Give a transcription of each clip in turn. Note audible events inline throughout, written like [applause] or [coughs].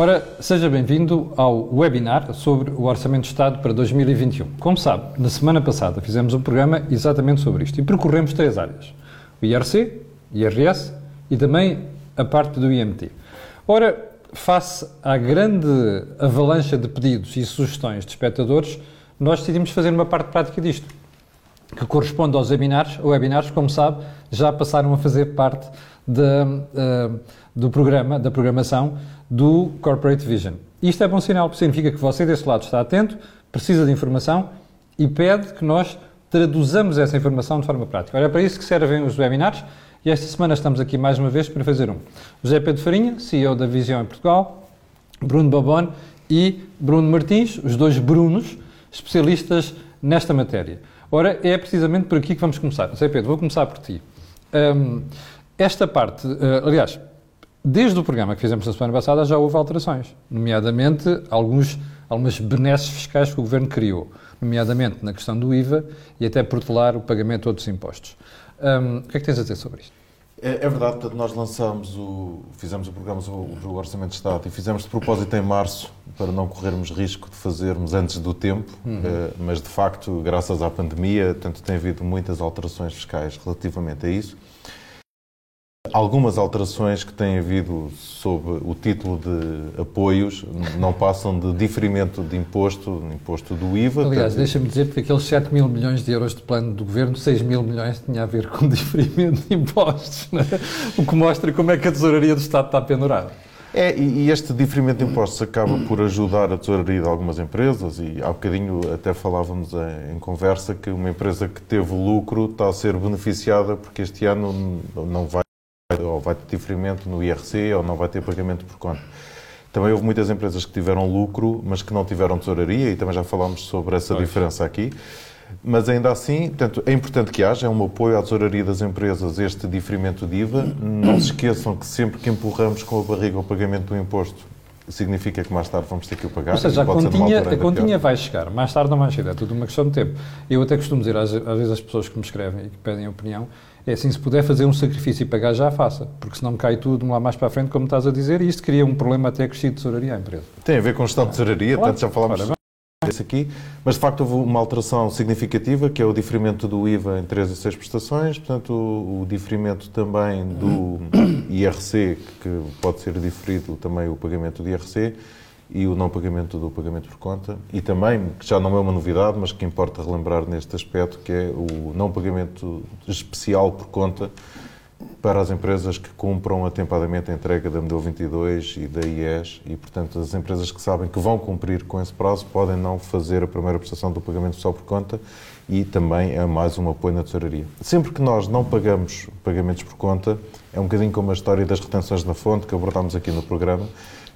Ora, seja bem-vindo ao webinar sobre o Orçamento de Estado para 2021. Como sabe, na semana passada fizemos um programa exatamente sobre isto e percorremos três áreas: o IRC, IRS e também a parte do IMT. Ora, face à grande avalanche de pedidos e sugestões de espectadores, nós decidimos fazer uma parte prática disto, que corresponde aos webinars. Os webinars, como sabe, já passaram a fazer parte de, uh, do programa, da programação do Corporate Vision. Isto é bom sinal, porque significa que você desse lado está atento, precisa de informação e pede que nós traduzamos essa informação de forma prática. Olha, é para isso que servem os webinars e esta semana estamos aqui mais uma vez para fazer um. José Pedro Farinha, CEO da Visão em Portugal, Bruno Babone e Bruno Martins, os dois Brunos, especialistas nesta matéria. Ora, é precisamente por aqui que vamos começar. José Pedro, vou começar por ti. Um, esta parte, uh, aliás, desde o programa que fizemos na semana passada já houve alterações, nomeadamente alguns, algumas benesses fiscais que o Governo criou, nomeadamente na questão do IVA e até protelar o pagamento de outros impostos. Um, o que é que tens a dizer sobre isto? É, é, verdade, portanto, nós lançamos o, fizemos o programa sobre o Orçamento de Estado e fizemos de propósito em março para não corrermos risco de fazermos antes do tempo, uhum. uh, mas de facto, graças à pandemia, tanto tem havido muitas alterações fiscais relativamente a isso. Algumas alterações que têm havido sob o título de apoios não passam de diferimento de imposto, imposto do IVA. Aliás, deixa-me dizer que aqueles 7 mil milhões de euros de plano do governo, 6 mil milhões tinha a ver com [laughs] diferimento de impostos, né? o que mostra como é que a tesouraria do Estado está pendurada. É, e este diferimento de impostos acaba por ajudar a tesouraria de algumas empresas e há bocadinho até falávamos em, conversa que uma empresa que teve lucro está a ser beneficiada porque este ano não vai ou vai ter diferimento no IRC ou não vai ter pagamento por conta. Também houve muitas empresas que tiveram lucro, mas que não tiveram tesouraria, e também já falámos sobre essa pois. diferença aqui. Mas ainda assim, portanto, é importante que haja um apoio à tesouraria das empresas, este diferimento de IVA. Não se esqueçam que sempre que empurramos com a barriga o pagamento do imposto, significa que mais tarde vamos ter que o pagar. Ou seja, a continha, a continha vai chegar, mais tarde não vai chegar, é tudo uma questão de tempo. Eu até costumo dizer às, às vezes às pessoas que me escrevem e que pedem opinião, é assim, se puder fazer um sacrifício e pagar, já faça, porque senão cai tudo lá mais para a frente, como estás a dizer, e isto cria um problema até crescido de tesouraria à empresa. Tem a ver com gestão de tesouraria, claro. portanto já falámos disso aqui, mas de facto houve uma alteração significativa, que é o diferimento do IVA em 3 e 6 prestações, portanto o, o diferimento também do [coughs] IRC, que pode ser diferido também o pagamento do IRC, e o não pagamento do pagamento por conta e também, que já não é uma novidade, mas que importa relembrar neste aspecto, que é o não pagamento especial por conta para as empresas que cumpram atempadamente a entrega da Modelo 22 e da IES e, portanto, as empresas que sabem que vão cumprir com esse prazo podem não fazer a primeira prestação do pagamento só por conta e também é mais um apoio na tesouraria. Sempre que nós não pagamos pagamentos por conta, é um bocadinho como a história das retenções na fonte que abordámos aqui no programa,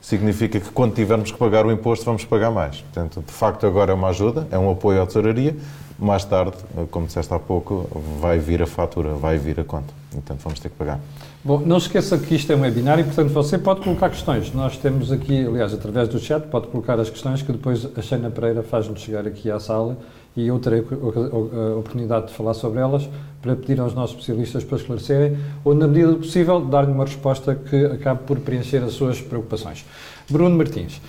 significa que quando tivermos que pagar o imposto vamos pagar mais. Portanto, de facto, agora é uma ajuda, é um apoio à tesouraria. Mais tarde, como disseste há pouco, vai vir a fatura, vai vir a conta. Portanto, vamos ter que pagar. Bom, não esqueça que isto é um webinar e, portanto, você pode colocar questões. Nós temos aqui, aliás, através do chat, pode colocar as questões que depois a Sheina Pereira faz-nos chegar aqui à sala e eu terei a oportunidade de falar sobre elas para pedir aos nossos especialistas para esclarecerem ou, na medida do possível, dar-lhe uma resposta que acabe por preencher as suas preocupações. Bruno Martins,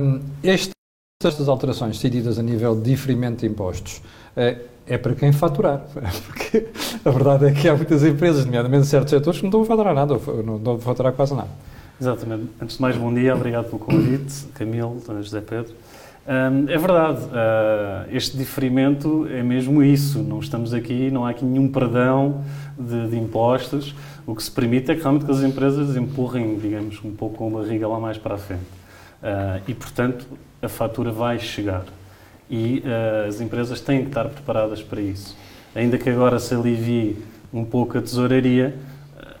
um, estas alterações decididas a nível de diferimento de impostos é, é para quem faturar, [laughs] porque a verdade é que há muitas empresas, nomeadamente certos setores, que não estão a faturar nada, não estão a faturar quase nada. Exatamente. Antes de mais, bom dia, obrigado pelo convite, Camilo, José Pedro é verdade, uh, este diferimento é mesmo isso. Não estamos aqui, não há aqui nenhum perdão de, de, impostos. O que se permite é que realmente que as empresas empurrem, digamos, um pouco com a barriga lá mais para a frente. Uh, e, portanto, a fatura vai chegar. E uh, as empresas têm que estar preparadas para isso. Ainda que agora se alivie um pouco a tesouraria,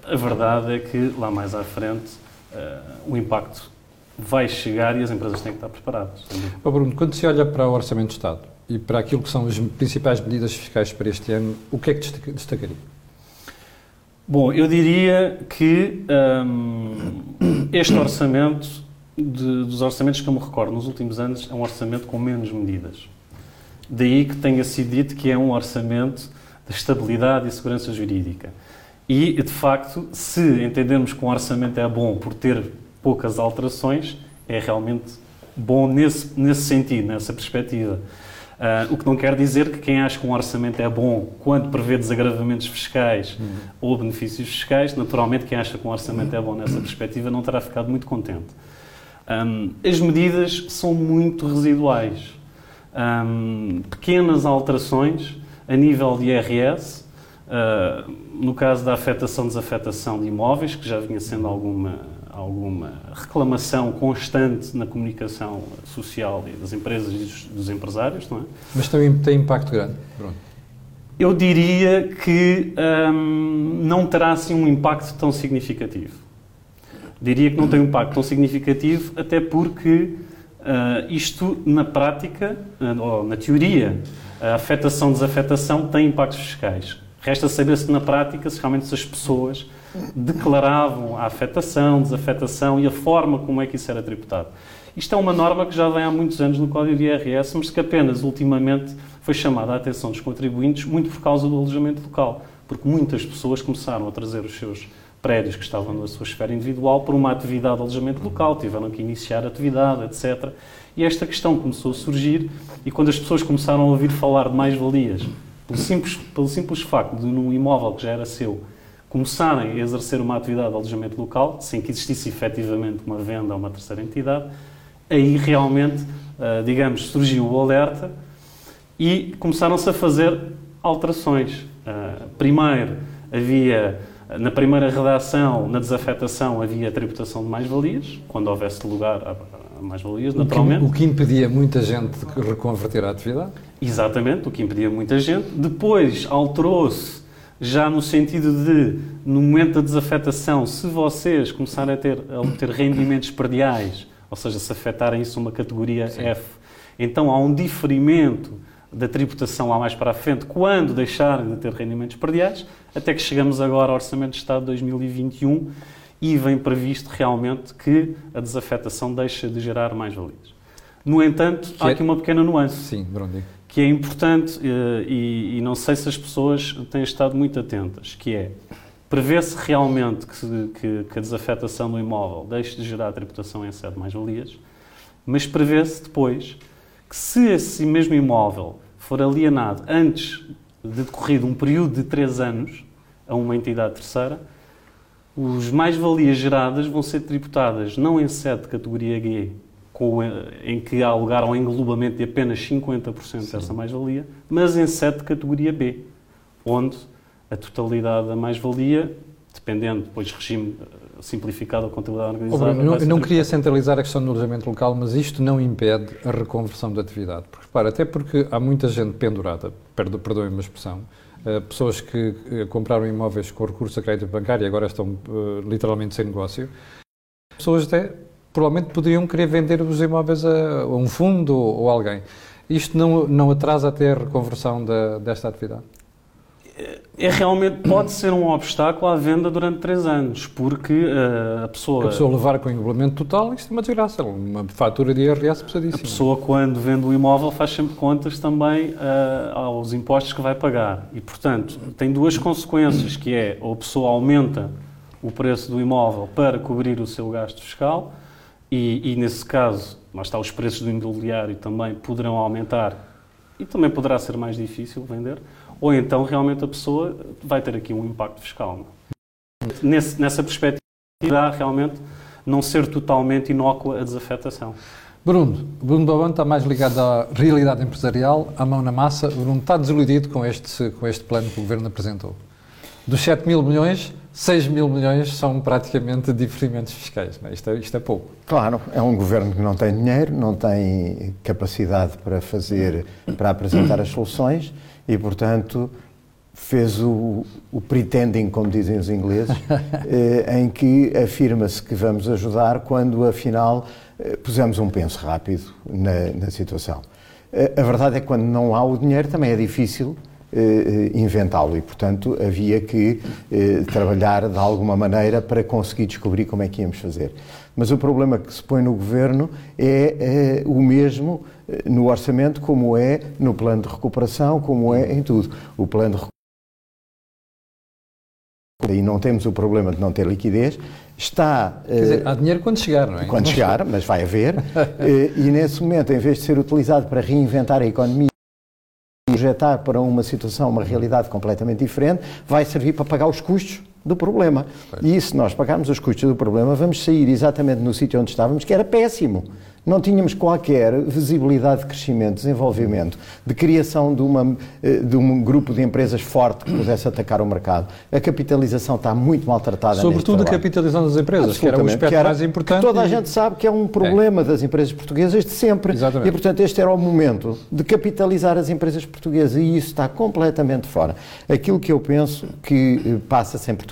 a verdade é que lá mais à frente o impacto vai chegar e as empresas têm que estar preparadas. Oh, Bruno, quando se olha para o Orçamento de Estado e para aquilo que são as principais medidas fiscais para este ano, o que é que destacaria? Bom, eu diria que hum, este orçamento, de, dos orçamentos que eu me recordo nos últimos anos, é um orçamento com menos medidas. Daí que tenha sido dito que é um orçamento de estabilidade e segurança jurídica. E, de facto, se entendermos que um orçamento é bom por ter poucas alterações, é realmente bom nesse, nesse sentido, nessa perspectiva. Uh, o que não quer dizer que quem acha que um orçamento é bom quando prevê desagravamentos fiscais uhum. ou benefícios fiscais, naturalmente quem acha que um orçamento é bom nessa perspectiva não terá ficado muito contente. Um, as medidas são muito residuais. Um, pequenas alterações a nível de IRS, uh, ah, no caso da afetação-desafetação de imóveis, que já vinha sendo alguma, alguma reclamação constante na comunicação social das empresas e dos, dos empresários, não é? Mas também tem impacto grande. Pronto. Eu diria que um, não terá assim um impacto tão significativo. Diria que não tem um impacto tão significativo, até porque uh, isto, na prática, uh, ou na teoria, a afetação-desafetação tem impactos fiscais. Resta saber se na prática, se realmente as pessoas declaravam a afetação, desafetação e a forma como é que isso era tributado. Isto é uma norma que já vem há muitos anos no Código de IRS, mas que apenas ultimamente foi chamada a atenção dos contribuintes muito por causa do alojamento local, porque muitas pessoas começaram a trazer os seus prédios que estavam na sua esfera individual por uma atividade de alojamento local, tiveram que iniciar atividade, etc. E esta questão começou a surgir e quando as pessoas começaram a ouvir falar de mais-valias, pelo simples, pelo simples facto de num imóvel que já era seu começarem a exercer uma atividade de alojamento local, sem que existisse efetivamente uma venda a uma terceira entidade, aí realmente, uh, digamos, surgiu o alerta e começaram-se a fazer alterações. Uh, primeiro, havia, na primeira redação, na desafetação, havia a tributação de mais-valias, quando houvesse lugar a, a mais-valias, naturalmente. O que, o que impedia muita gente de reconverter a atividade? Exatamente, o que impedia muita gente. Depois alterou-se já no sentido de, no momento da desafetação, se vocês começarem a ter, a obter rendimentos perdiais, ou seja, se afetarem isso uma categoria Sim. F, então há um diferimento da tributação lá mais para a frente, quando deixarem de ter rendimentos perdiais, até que chegamos agora ao Orçamento de Estado de 2021 e vem previsto realmente que a desafetação deixa de gerar mais-valias. No entanto, que há é... aqui uma pequena nuance. Sim, Brundi que é importante eh, e, e, não sei se as pessoas têm estado muito atentas, que é prevê-se realmente que, que, que, a desafetação do imóvel deixe de gerar tributação em sede mais-valias, mas prevê-se depois que se esse mesmo imóvel for alienado antes de decorrido um período de três anos a uma entidade terceira, os mais-valias geradas vão ser tributadas não em sede de categoria G, com, em que há lugar ao englobamento de apenas 50% Sim. dessa mais-valia, mas em sete categoria B, onde a totalidade da mais-valia, dependendo depois regime eh, simplificado ou contabilidade organizada... Oh, não, eu não queria centralizar a questão do alojamento local, mas isto não impede a reconversão da atividade. Porque, repara, até porque há muita gente pendurada, perdoem-me a expressão, Uh, pessoas que uh, compraram imóveis com recurso a crédito bancário e agora estão uh, literalmente sem negócio. Pessoas até provavelmente poderiam querer vender os imóveis a, um fundo ou, alguém. Isto não, não atrasa até a reconversão da, desta atividade? É, realmente pode ser um obstáculo à venda durante três anos, porque uh, a pessoa. A pessoa levar com englobamento total, isto é uma desgraça. Uma fatura de IRS pesadíssima. A pessoa, quando vende o imóvel, faz sempre contas também uh, aos impostos que vai pagar. E, portanto, tem duas consequências: que é ou a pessoa aumenta o preço do imóvel para cobrir o seu gasto fiscal, e, e, nesse caso, lá está, os preços do imobiliário também poderão aumentar e também poderá ser mais difícil vender, ou então realmente a pessoa vai ter aqui um impacto fiscal. Nesse, nessa perspectiva, irá realmente não ser totalmente inócua a desafetação. Bruno, Bruno Doban está mais ligado à realidade empresarial, à mão na massa. Bruno está desiludido com este, com este plano que o Governo apresentou. Dos 7 mil milhões, 6 mil milhões são praticamente diferimentos fiscais. É? Isto, é, isto é pouco. Claro, é um governo que não tem dinheiro, não tem capacidade para fazer, para apresentar as soluções e, portanto, fez o, o pretending, como dizem os ingleses, [laughs] eh, em que afirma-se que vamos ajudar quando, afinal, eh, pusemos um penso rápido na, na situação. Eh, a verdade é que quando não há o dinheiro também é difícil inventá-lo e, portanto, havia que eh, trabalhar de alguma maneira para conseguir descobrir como é que íamos fazer. Mas o problema que se põe no governo é, é o mesmo no orçamento, como é no plano de recuperação, como é em tudo. O plano de e não temos o problema de não ter liquidez, está. Quer dizer, há dinheiro quando chegar, não é? Quando chegar, mas vai haver. [laughs] e nesse momento, em vez de ser utilizado para reinventar a economia, projetar para uma situação, uma realidade completamente diferente, vai servir para pagar os custos do problema. E se nós pagarmos os custos do problema, vamos sair exatamente no sítio onde estávamos, que era péssimo. Não tínhamos qualquer visibilidade de crescimento, desenvolvimento, de criação de, uma, eh, de um grupo de empresas forte que pudesse atacar o mercado. A capitalização está muito maltratada. Sobretudo a capitalização das empresas, que era o aspecto era, mais importante. Toda a gente sabe que é um problema é. das empresas portuguesas de sempre. Exatamente. E, portanto, este era o momento de capitalizar as empresas portuguesas e isso está completamente fora. Aquilo que eu penso que eh, passa sempre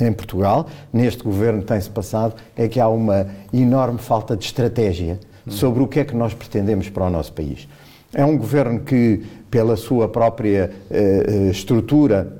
em Portugal, neste governo tem-se passado, é que há uma enorme falta de estratégia sobre o que é que nós pretendemos para o nosso país. É um governo que, pela sua própria uh, estrutura,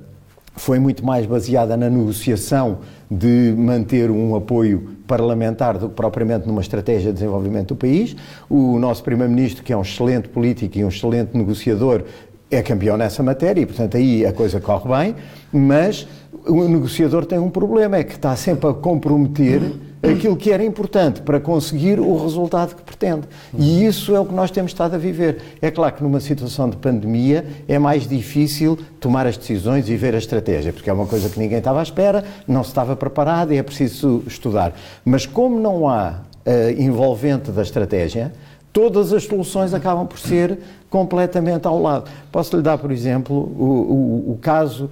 foi muito mais baseada na negociação de manter um apoio parlamentar do que propriamente numa estratégia de desenvolvimento do país. O nosso Primeiro-Ministro, que é um excelente político e um excelente negociador, é campeão nessa matéria e, portanto, aí a coisa corre bem, mas o negociador tem um problema, é que está sempre a comprometer aquilo que era importante para conseguir o resultado que pretende. E isso é o que nós temos estado a viver. É claro que numa situação de pandemia é mais difícil tomar as decisões e ver a estratégia, porque é uma coisa que ninguém estava à espera, não se estava preparado e é preciso estudar. Mas como não há uh, envolvente da estratégia, todas as soluções acabam por ser completamente ao lado. Posso lhe dar, por exemplo, o, o, o caso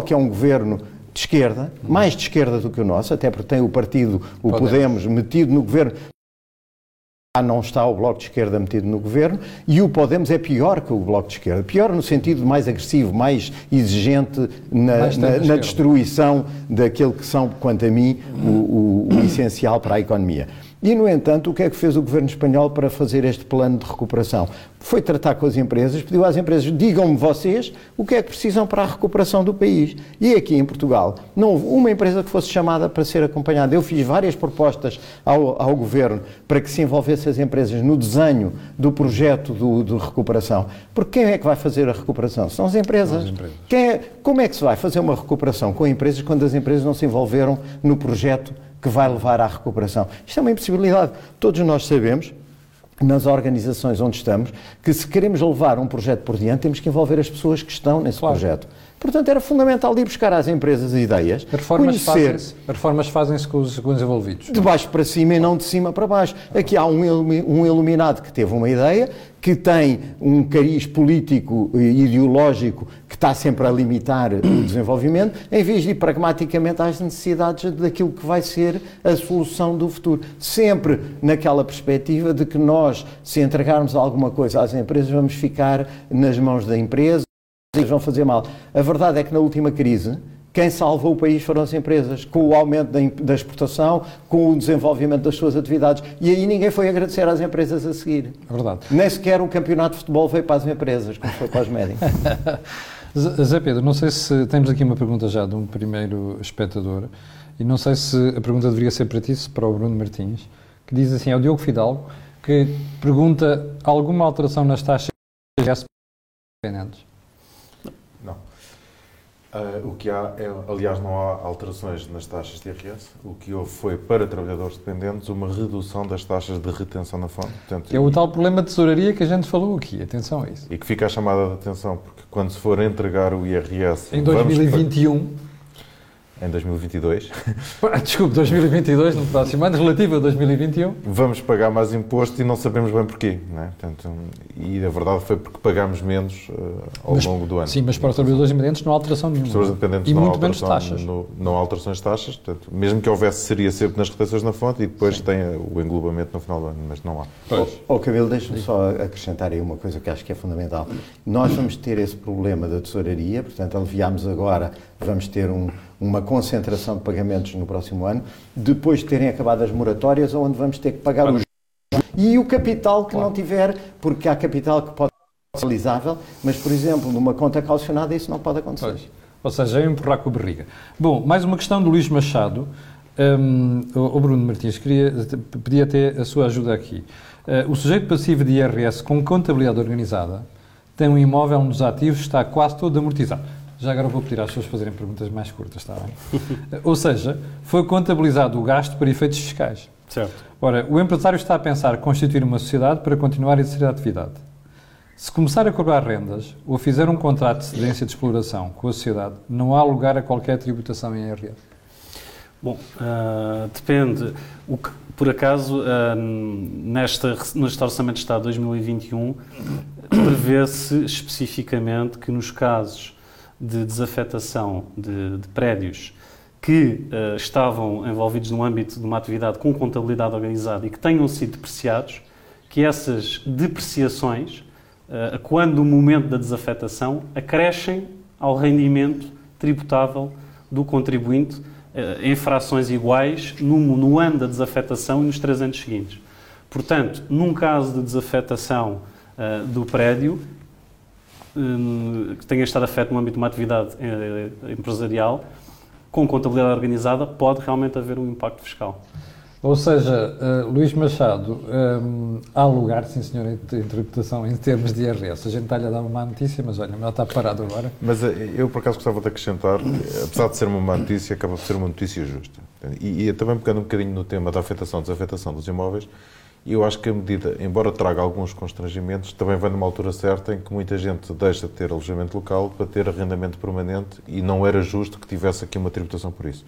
que é um governo de esquerda, mais de esquerda do que o nosso, até porque tem o partido, o Podemos, Podemos metido no governo. Ah, não está o Bloco de Esquerda metido no governo e o Podemos é pior que o Bloco de Esquerda. Pior no sentido mais agressivo, mais exigente na, mais na, na destruição daquele que são, quanto a mim, o, o, o essencial para a economia. E, no entanto, o que é que fez o governo espanhol para fazer este plano de recuperação? Foi tratar com as empresas, pediu às empresas: digam-me vocês o que é que precisam para a recuperação do país. E aqui em Portugal, não houve uma empresa que fosse chamada para ser acompanhada. Eu fiz várias propostas ao, ao governo para que se envolvesse as empresas no desenho do projeto do, de recuperação. Porque quem é que vai fazer a recuperação? São as empresas. As empresas. É, como é que se vai fazer uma recuperação com empresas quando as empresas não se envolveram no projeto que vai levar à recuperação. Isto é uma impossibilidade. Todos nós sabemos, nas organizações onde estamos, que se queremos levar um projeto por diante, temos que envolver as pessoas que estão nesse claro. projeto. Portanto, era fundamental ir buscar às empresas ideias, as reformas. Fazem-se, reformas fazem-se com os, com os envolvidos. De baixo para cima e não de cima para baixo. Aqui há um, um iluminado que teve uma ideia, que tem um cariz político e ideológico que está sempre a limitar o desenvolvimento, em vez de ir pragmaticamente às necessidades daquilo que vai ser a solução do futuro. Sempre naquela perspectiva de que nós, se entregarmos alguma coisa às empresas, vamos ficar nas mãos da empresa vão fazer mal. A verdade é que na última crise, quem salvou o país foram as empresas, com o aumento da exportação, com o desenvolvimento das suas atividades. E aí ninguém foi agradecer às empresas a seguir. É verdade. Nem sequer o campeonato de futebol veio para as empresas, como foi para os médicos. [laughs] Zé Pedro, não sei se temos aqui uma pergunta já de um primeiro espectador, e não sei se a pergunta deveria ser para ti, se para o Bruno Martins, que diz assim, é o Diogo Fidalgo, que pergunta alguma alteração nas taxas de dependentes? Uh, o que há, é, aliás, não há alterações nas taxas de IRS. O que houve foi, para trabalhadores dependentes, uma redução das taxas de retenção na fonte. Portanto, é o tal problema de tesouraria que a gente falou aqui. Atenção a isso. E que fica a chamada de atenção, porque quando se for entregar o IRS... Em 2021 em 2022. Desculpe, 2022, no próximo ano, relativo a 2021. Vamos pagar mais imposto e não sabemos bem porquê. Não é? Portanto, e a verdade foi porque pagámos menos uh, ao mas, longo do ano. Sim, mas para os trabalhadores independentes não há alteração nenhuma. Os trabalhadores independentes e não muito há menos taxas. No, não há alterações de taxas. Portanto, mesmo que houvesse, seria sempre nas retenções na fonte e depois sim. tem o englobamento no final do ano, mas não há. Pois. Oh, oh Cabelo, deixa-me só acrescentar aí uma coisa que acho que é fundamental. Nós vamos ter esse problema da tesouraria, portanto, aliviámos agora, vamos ter um uma concentração de pagamentos no próximo ano, depois de terem acabado as moratórias, onde vamos ter que pagar os e o capital que claro. não tiver, porque há capital que pode ser realizável, mas, por exemplo, numa conta calcionada isso não pode acontecer. Pois. Ou seja, é empurrar com a barriga. Bom, mais uma questão do Luís Machado. Um, o Bruno Martins, queria, pedia até a sua ajuda aqui. Uh, o sujeito passivo de IRS com contabilidade organizada tem um imóvel nos ativos está quase todo amortizado Já agora vou pedir às pessoas fazerem perguntas mais curtas, está bem? [laughs] Ou seja, foi contabilizado o gasto para efeitos fiscais. Certo. Ora, o empresário está a pensar constituir uma sociedade para continuar a exercer a atividade. Se começar a cobrar rendas ou fizer um contrato de cedência de exploração com a sociedade, não há lugar a qualquer tributação em IRS. Bom, uh, depende. O que, por acaso, uh, nesta, neste Orçamento de Estado 2021, prevê-se especificamente que nos casos de desafetação de, de prédios que uh, estavam envolvidos no âmbito de uma atividade com contabilidade organizada e que tenham sido depreciados, que essas depreciações, uh, quando o momento da desafetação, acrescem ao rendimento tributável do contribuinte uh, em frações iguais no, no ano da desafetação e nos três anos seguintes. Portanto, num caso de desafetação do prédio, que tenha estado afeto no âmbito de uma atividade uh, empresarial, com contabilidade organizada, pode realmente haver um impacto fiscal. Ou seja, uh, Luís Machado, um, há lugar, sim senhor, em tributação em termos de IRS. A gente está-lhe a dar uma má notícia, mas olha, melhor está parado agora. Mas eu, por acaso, gostava de acrescentar, apesar de ser uma má notícia, acaba por ser uma notícia justa. E, e também pegando um bocadinho no tema da afetação e desafetação dos imóveis, e eu acho que a medida, embora traga alguns constrangimentos, também vem numa altura certa em que muita gente deixa de ter alojamento local para ter arrendamento permanente e não era justo que tivesse aqui uma tributação por isso.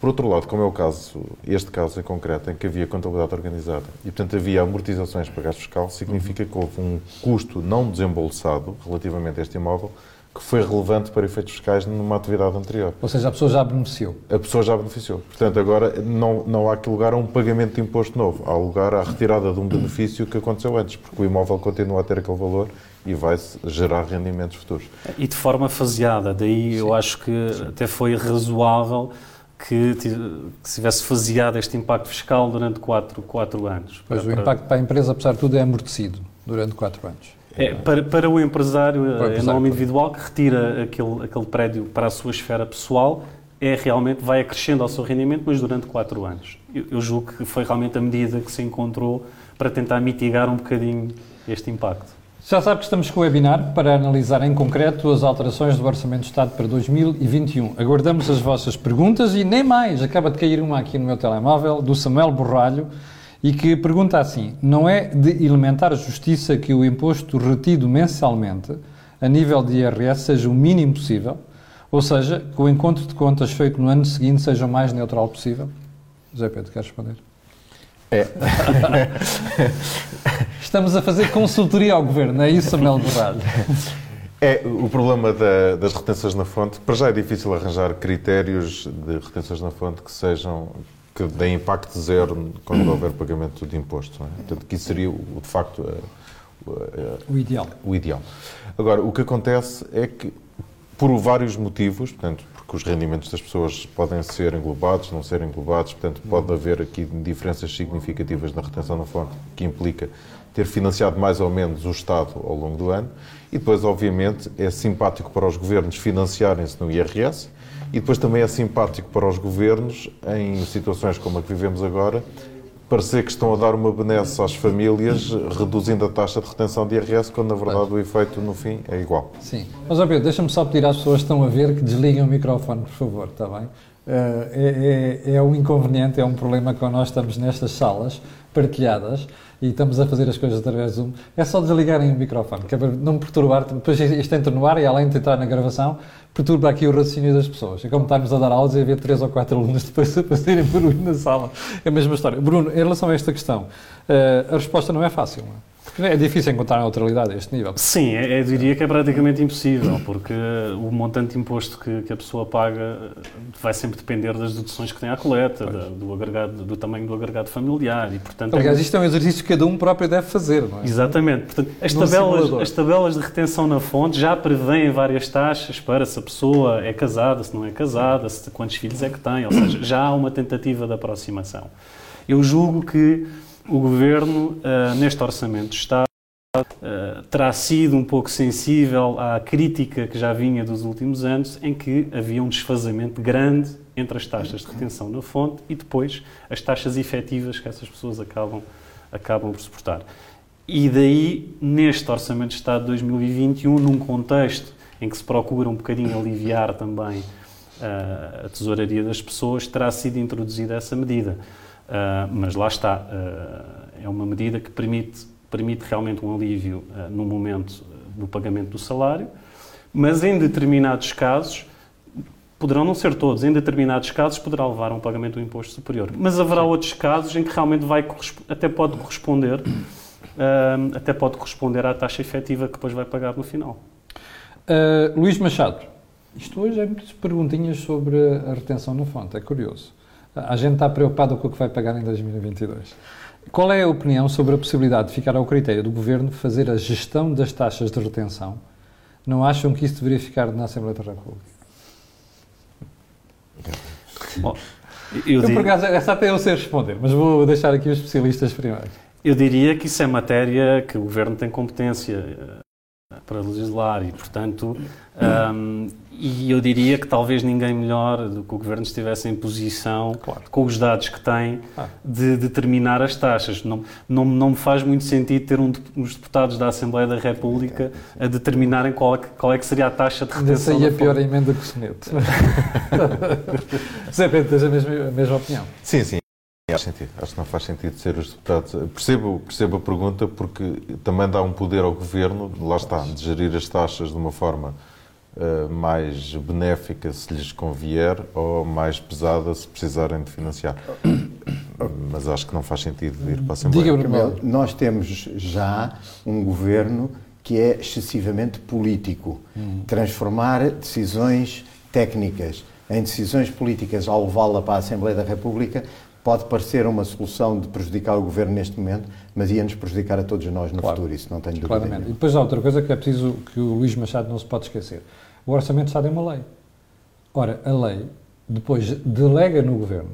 Por outro lado, como é o caso, este caso em concreto, em que havia contabilidade organizada e, portanto, havia amortizações para gasto fiscal, significa que houve um custo não desembolsado relativamente a este imóvel que foi relevante para efeitos fiscais numa atividade anterior. Ou seja, a pessoa já beneficiou. A pessoa já beneficiou. Portanto, agora não, não há que lugar a um pagamento de imposto novo. Há lugar à retirada de um benefício que aconteceu antes, porque o imóvel continua a ter aquele valor e vai gerar rendimentos futuros. E de forma faseada. Daí Sim. eu acho que Sim. até foi razoável que, que se tivesse faseado este impacto fiscal durante 4 quatro, quatro anos. Pois para, o impacto para a empresa, apesar de tudo, é amortecido durante 4 anos. É, para, para o empresário, para é nome individual que retira aquele, aquele prédio para a sua esfera pessoal, é realmente, vai acrescendo ao seu rendimento, mas durante 4 anos. Eu, eu julgo que foi realmente a medida que se encontrou para tentar mitigar um bocadinho este impacto. Já sabe que estamos com o webinar para analisar em concreto as alterações do Orçamento de Estado para 2021. Aguardamos as vossas perguntas e nem mais. Acaba de cair uma aqui no meu telemóvel, do Samuel Borralho, e que pergunta assim: não é de elementar justiça que o imposto retido mensalmente, a nível de IRS, seja o mínimo possível? Ou seja, que o encontro de contas feito no ano seguinte seja o mais neutral possível? José Pedro, quer responder? É. [laughs] Estamos a fazer consultoria ao governo, é isso, Samuel Borralho? É, o problema da, das retenções na fonte, para já é difícil arranjar critérios de retenções na fonte que sejam que deem impacto zero quando [clears throat] houver pagamento de imposto. É? Portanto, que isso seria, de facto, o ideal. O ideal. Agora, o que acontece é que, por vários motivos, portanto, porque os rendimentos das pessoas podem ser englobados, não serem englobados, portanto, pode haver aqui diferenças significativas na retenção na fonte, que implica ter financiado mais ou menos o Estado ao longo do ano. E depois, obviamente, é simpático para os governos financiarem-se no IRS, e depois também é simpático para os governos, em situações como a que vivemos agora, parecer que estão a dar uma benesse às famílias, reduzindo a taxa de retenção de IRS, quando na verdade o efeito no fim é igual. Sim. Mas, ó Pedro, deixa-me só pedir às pessoas que estão a ver que desliguem o microfone, por favor, está bem? Uh, é, é, é um inconveniente, é um problema quando nós estamos nestas salas partilhadas e estamos a fazer as coisas através do Zoom, é só desligarem o microfone, que é para não perturbar, depois isto entra no ar e além de entrar na gravação, perturba aqui o raciocínio das pessoas. É como estarmos a dar aulas e haver três ou quatro alunos [laughs] depois a fazerem barulho na sala. É a mesma história. Bruno, em relação a esta questão, eh, a resposta não é fácil, não é? É difícil encontrar neutralidade a este nível. Sim, é, eu diria que é praticamente impossível, porque o montante de imposto que, que a pessoa paga vai sempre depender das deduções que tem à coleta, da, do, agregado, do tamanho do agregado familiar e, portanto... Aliás, é... isto é um exercício que cada um próprio deve fazer, não é? Exatamente. Portanto, as, tabelas, as tabelas de retenção na fonte já prevêem várias taxas para se a pessoa é casada, se não é casada, se, quantos filhos é que tem, ou seja, já há uma tentativa de aproximação. Eu julgo que o Governo, uh, neste Orçamento de Estado, uh, terá sido um pouco sensível à crítica que já vinha dos últimos anos, em que havia um desfazamento grande entre as taxas de retenção na fonte e depois as taxas efetivas que essas pessoas acabam, acabam por suportar. E daí, neste Orçamento de Estado de 2021, num contexto em que se procura um bocadinho aliviar também uh, a tesouraria das pessoas, terá sido introduzida essa medida. Uh, mas lá está, uh, é uma medida que permite, permite realmente um alívio no momento do pagamento do salário, mas em determinados casos, poderão não ser todos, em determinados casos poderá levar a um pagamento do imposto superior. Mas haverá outros casos em que realmente vai até pode corresponder, até pode corresponder à taxa efetiva que depois vai pagar no final. Luís Machado, isto hoje é muitas perguntinhas sobre a retenção na fonte, é curioso. A gente está preocupado com o que vai pagar em 2022. Qual é a opinião sobre a possibilidade de ficar ao critério do Governo fazer a gestão das taxas de retenção? Não acham que isso deveria ficar na Assembleia da República? Bom, eu, eu por acaso, essa até eu sei responder, mas vou deixar aqui os especialistas primeiro. Eu diria que isso é matéria que o Governo tem competência para legislar e, portanto, um, [clears throat] e eu diria que talvez ninguém melhor do que o Governo estivesse em posição, claro. com os dados que tem, ah. de determinar as taxas. Não, não, não me faz muito sentido ter um, uns deputados da Assembleia da República a determinarem qual é, qual é que seria a taxa de retenção. Essa aí é a pior emenda que o Seneto. [laughs] Zé Pedro, tens a mesma, a mesma opinião? Sim, sim. Faz sentido. Acho que não faz sentido ser os deputados. Percebo, percebo a pergunta porque também dá um poder ao governo, lá está, de gerir as taxas de uma forma mais benéfica se lhes convier ou mais pesada se precisarem de financiar. Mas acho que não faz sentido ir para a Assembleia. Diga, nós temos já um governo que é excessivamente político. Uhum. Transformar decisões técnicas em decisões políticas ao levá-la para a Assembleia da República pode parecer uma solução de prejudicar o governo neste momento, mas ia nos prejudicar a todos nós no claro, futuro, isso não tenho dúvida. Claramente. E depois há outra coisa que é preciso que o Luís Machado não se pode esquecer. O Orçamento de Estado é uma lei. Ora, a lei depois delega no governo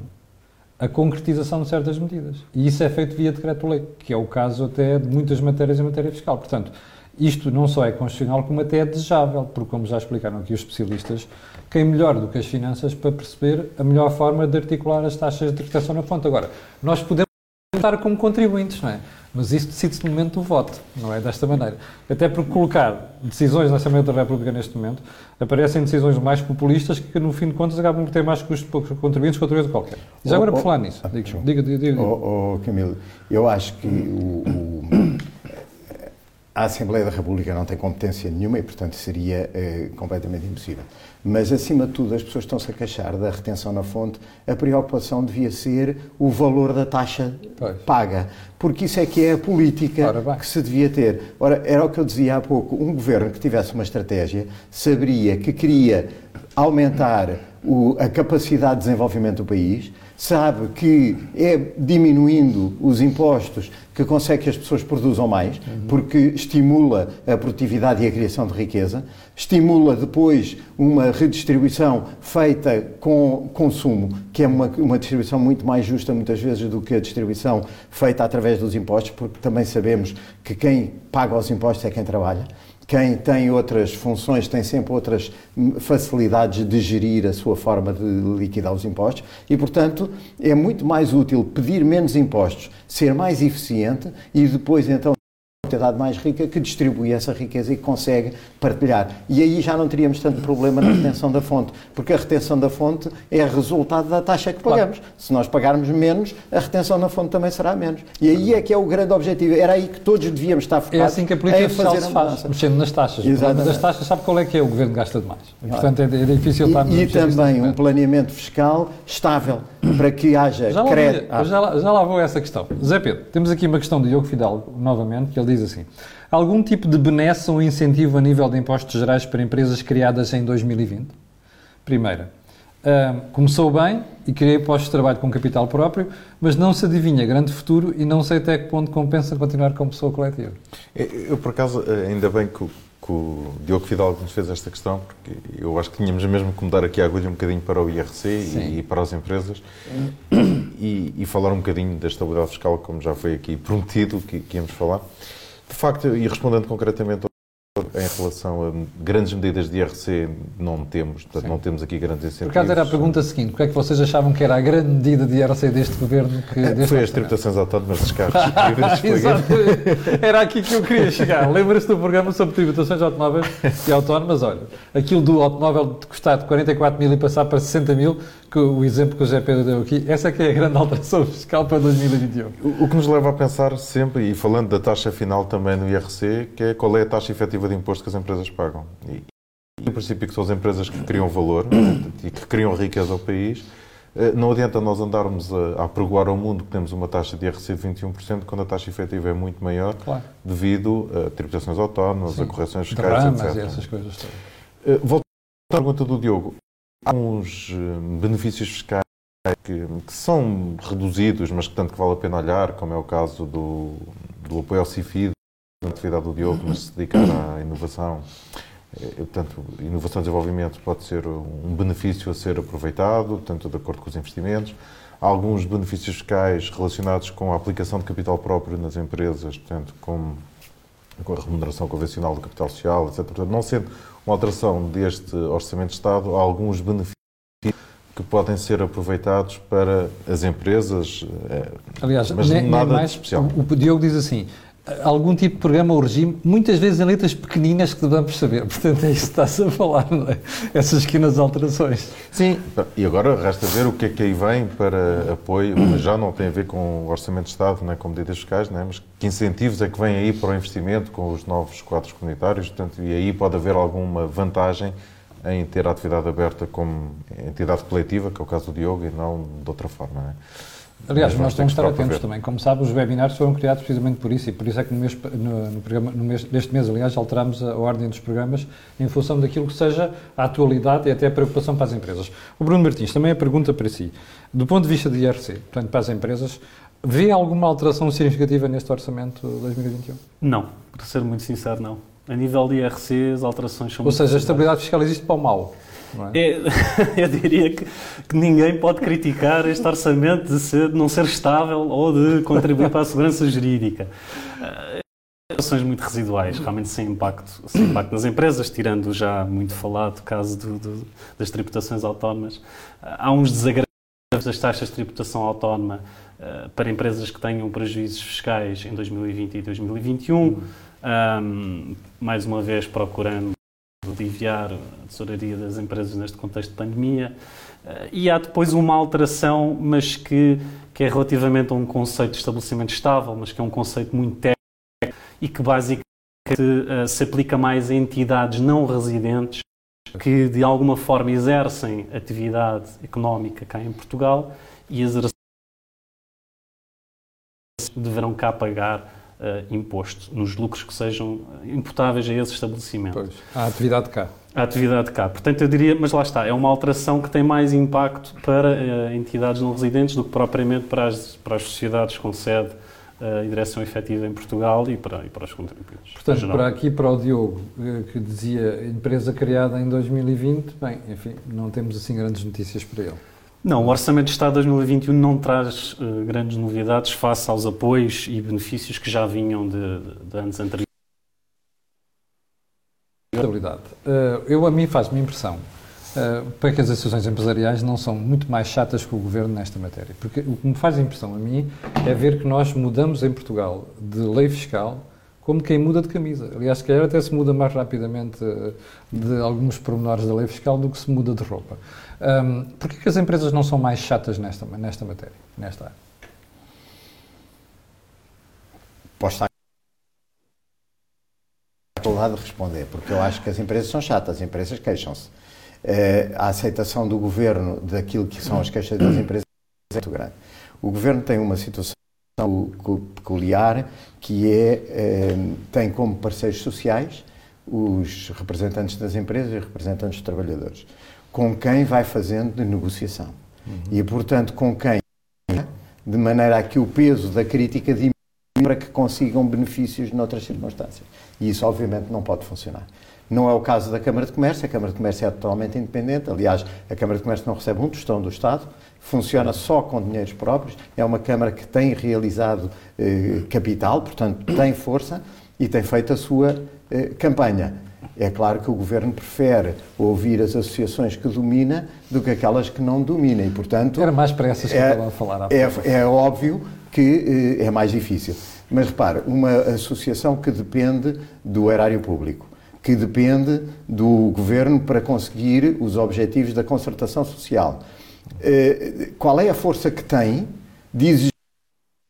a concretização de certas medidas. E isso é feito via decreto-lei, que é o caso até de muitas matérias em matéria fiscal. Portanto, isto não só é constitucional, como até é desejável, porque, como já explicaram aqui os especialistas, quem melhor do que as finanças para perceber a melhor forma de articular as taxas de retenção na fonte. Agora, nós podemos estar como contribuintes, não é? Mas isso decide-se no momento do voto, não é desta maneira. Até porque colocar decisões na Assembleia da República neste momento aparecem decisões mais populistas que, no fim de contas, acabam por ter mais custos para os contribuintes que outra vez qualquer. Já oh, agora, por falar nisso, diga, diga, diga. diga. Oh, oh, Camilo, eu acho que o, o a Assembleia da República não tem competência nenhuma e, portanto, seria eh, completamente impossível. Mas, acima de tudo, as pessoas estão-se a queixar da retenção na fonte. A preocupação devia ser o valor da taxa pois. paga, porque isso é que é a política que se devia ter. Ora, era o que eu dizia há pouco: um governo que tivesse uma estratégia saberia que queria aumentar o, a capacidade de desenvolvimento do país sabe que é diminuindo os impostos que consegue que as pessoas produzam mais, uhum. porque estimula a produtividade e a criação de riqueza, estimula depois uma redistribuição feita com consumo, que é uma, uma distribuição muito mais justa muitas vezes do que a distribuição feita através dos impostos, porque também sabemos que quem paga os impostos é quem trabalha. Quem tem outras funções tem sempre outras facilidades de gerir a sua forma de liquidar os impostos e, portanto, é muito mais útil pedir menos impostos, ser mais eficiente e depois então sociedade mais rica que distribui essa riqueza e consegue partilhar. E aí já não teríamos tanto problema na retenção da fonte, porque a retenção da fonte é resultado da taxa que pagamos. Claro. Se nós pagarmos menos, a retenção na fonte também será menos. E aí é que é o grande objetivo. Era aí que todos devíamos estar focados. É assim que a política fiscal se faz, mexendo nas taxas. Exatamente. Das taxas, sabe qual é que é? O governo gasta demais. E, portanto, é, é difícil estar... E, e também um planeamento fiscal estável, para que haja já crédito... Ah. Já, lá, já lá vou a essa questão. Zé Pedro, temos aqui uma questão de Diogo Fidalgo, novamente, que ele diz assim algum tipo de benesse ou incentivo a nível de impostos gerais para empresas criadas em 2020? Primeira. Uh, começou bem e criei postos de trabalho com capital próprio, mas não se adivinha grande futuro e não sei até que ponto compensa continuar como pessoa coletiva. Eu, por acaso, eh, ainda bem que o, que o Diogo Fidalgo nos fez esta questão, porque eu acho que tínhamos mesmo que mudar aqui a agulha um bocadinho para o IRC e, e, para as empresas e, e, falar um bocadinho da estabilidade fiscal, como já foi aqui prometido que, que íamos falar. De facto, e respondendo concretamente ao em relação a grandes medidas de IRC, não temos, portanto, Sim. não temos aqui grandes incentivos. Por acaso era a pergunta seguinte: o que é que vocês achavam que era a grande medida de IRC deste governo? Que, é, deste foi as tributações autónomas dos carros. [laughs] Exato, era aqui que eu queria chegar. Lembra-se do programa sobre tributações automóveis e autónomas? Olha, aquilo do automóvel de custar de 44 mil e passar para 60 mil, que o exemplo que o José Pedro deu aqui, essa é que é a grande [laughs] alteração fiscal para 2021. O, que nos leva a pensar sempre, e falando da taxa final também no IRC, que é qual é a taxa efetiva de imposto que as empresas pagam. E, em princípio, que são as empresas que criam valor [coughs] e que criam riqueza ao país. Eh, não adianta nós andarmos a, a apregoar ao mundo que temos uma taxa de IRC de 21% quando a taxa efetiva é muito maior claro. devido a tributações autónomas, Sim. a correções fiscais, etc. E essas coisas todas. Eh, volto à pergunta do Diogo. Há uns eh, benefícios fiscais que, que, são reduzidos, mas que tanto que vale a pena olhar, como é o caso do, do apoio ao CIFID, da atividade do Diogo, mas se dedicar à inovação. Eh, portanto, inovação e desenvolvimento pode ser um benefício a ser aproveitado, tanto de acordo com os investimentos. Há alguns benefícios fiscais relacionados com a aplicação de capital próprio nas empresas, portanto, com, com a remuneração convencional do capital social, etc. Portanto, não sendo uma alteração deste Orçamento de Estado, há alguns benefícios que podem ser aproveitados para as empresas, eh, Aliás, mas nem, nada nem mais, especial. O, o Diogo diz assim, algum tipo de programa ou regime, muitas vezes em letras pequeninas que devemos saber. [laughs] Portanto, é isso que está-se a falar, não é? Essas pequenas alterações. Sim, e agora resta ver o que é que aí vem para apoio, mas já não tem a ver com o Orçamento de Estado, não é? com medidas fiscais, não é? mas que incentivos é que vêm aí para o investimento com os novos quadros comunitários, portanto, e aí pode haver alguma vantagem em ter a atividade aberta como entidade coletiva, que é o caso do Diogo, e não de outra forma. Não é? Aliás, nós temos que estar atentos também. Como sabe, os webinars foram criados precisamente por isso e por isso é que no, mês, no, no programa, no mês, neste mês, aliás, alteramos a, a, ordem dos programas em função daquilo que seja a atualidade e até a preocupação para as empresas. O Bruno Martins, também a pergunta para si. Do ponto de vista de IRC, portanto, para as empresas, vê alguma alteração significativa neste orçamento 2021? Não, para ser muito sincero, não. A nível de IRC, as alterações são Ou seja, a estabilidade fiscal existe para o mal. É? É, [laughs] eu diria que, que, ninguém pode criticar este orçamento de, ser, de, não ser estável ou de contribuir para a segurança jurídica. Ações muito residuais, realmente sem impacto, sem impacto nas empresas, tirando já muito falado o caso do, do, das tributações autónomas. Há uns desagrados das taxas de tributação autónoma uh, para empresas que tenham prejuízos fiscais em 2020 e 2021, um, mais uma vez procurando aliviar a tesouraria das empresas neste contexto de pandemia. Eh, e há depois uma alteração, mas que, que é relativamente a um conceito de estabelecimento estável, mas que é um conceito muito técnico e que basicamente uh, se aplica mais a entidades não residentes que de alguma forma exercem atividade económica cá em Portugal e exercem deverão cá pagar imposto nos lucros que sejam imputáveis a esse estabelecimento. Pois, a atividade cá. A atividade cá. Portanto, eu diria, mas lá está, é uma alteração que tem mais impacto para uh, entidades não residentes do que propriamente para as, para as sociedades com sede uh, e direção efetiva em Portugal e para, e para os contribuintes. Portanto, para aqui, para o Diogo, que dizia empresa criada em 2020, bem, enfim, não temos assim grandes notícias para ele. Não, o Orçamento de Estado 2021 não traz uh, grandes novidades face aos apoios e benefícios que já vinham de, de anos anteriores. Uh, eu, a mim, faz-me impressão uh, para que as associações empresariais não são muito mais chatas que o Governo nesta matéria. Porque o que me faz impressão a mim é ver que nós mudamos em Portugal de lei fiscal como quem muda de camisa. Aliás, se calhar até se muda mais rapidamente de alguns pormenores da lei fiscal do que se muda de roupa. Um, que as empresas não são mais chatas nesta, nesta matéria, nesta área? Posso estar do lado de responder, porque eu acho que as empresas são chatas, as empresas queixam-se. Uh, a aceitação do governo daquilo que são as queixas das empresas é muito grande. O governo tem uma situação peculiar que é uh, tem como parceiros sociais os representantes das empresas e representantes dos trabalhadores com quem vai fazendo de negociação. Uhum. E, portanto, com quem, de maneira a que o peso da crítica diminua para que consigam benefícios noutras circunstâncias. E isso, obviamente, não pode funcionar. Não é o caso da Câmara de Comércio, a Câmara de Comércio é totalmente independente, aliás, a Câmara de Comércio não recebe um tostão do Estado, funciona só com dinheiros próprios, é uma Câmara que tem realizado eh, capital, portanto, tem força e tem feito a sua eh, campanha. É claro que o governo prefere ouvir as associações que domina do que aquelas que não domina e, portanto. Era mais para essas que é, estava a falar. É, é óbvio que é mais difícil. Mas repare, uma associação que depende do erário público, que depende do governo para conseguir os objetivos da concertação social. Qual é a força que tem de exigir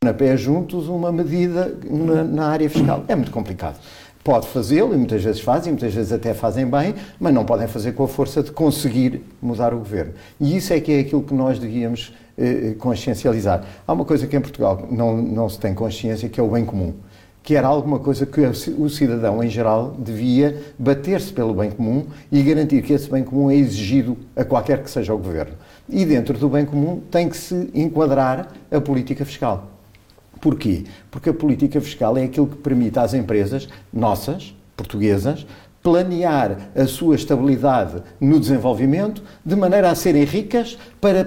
na pé juntos uma medida na, na área fiscal? É muito complicado. Pode fazê-lo, e muitas vezes fazem, muitas vezes até fazem bem, mas não podem fazer com a força de conseguir mudar o governo. E isso é que é aquilo que nós devíamos eh, consciencializar. Há uma coisa que em Portugal não, não se tem consciência, que é o bem comum que era alguma coisa que o cidadão em geral devia bater-se pelo bem comum e garantir que esse bem comum é exigido a qualquer que seja o governo. E dentro do bem comum tem que se enquadrar a política fiscal. Porquê? Porque a política fiscal é aquilo que permite às empresas nossas, portuguesas, planear a sua estabilidade no desenvolvimento de maneira a serem ricas para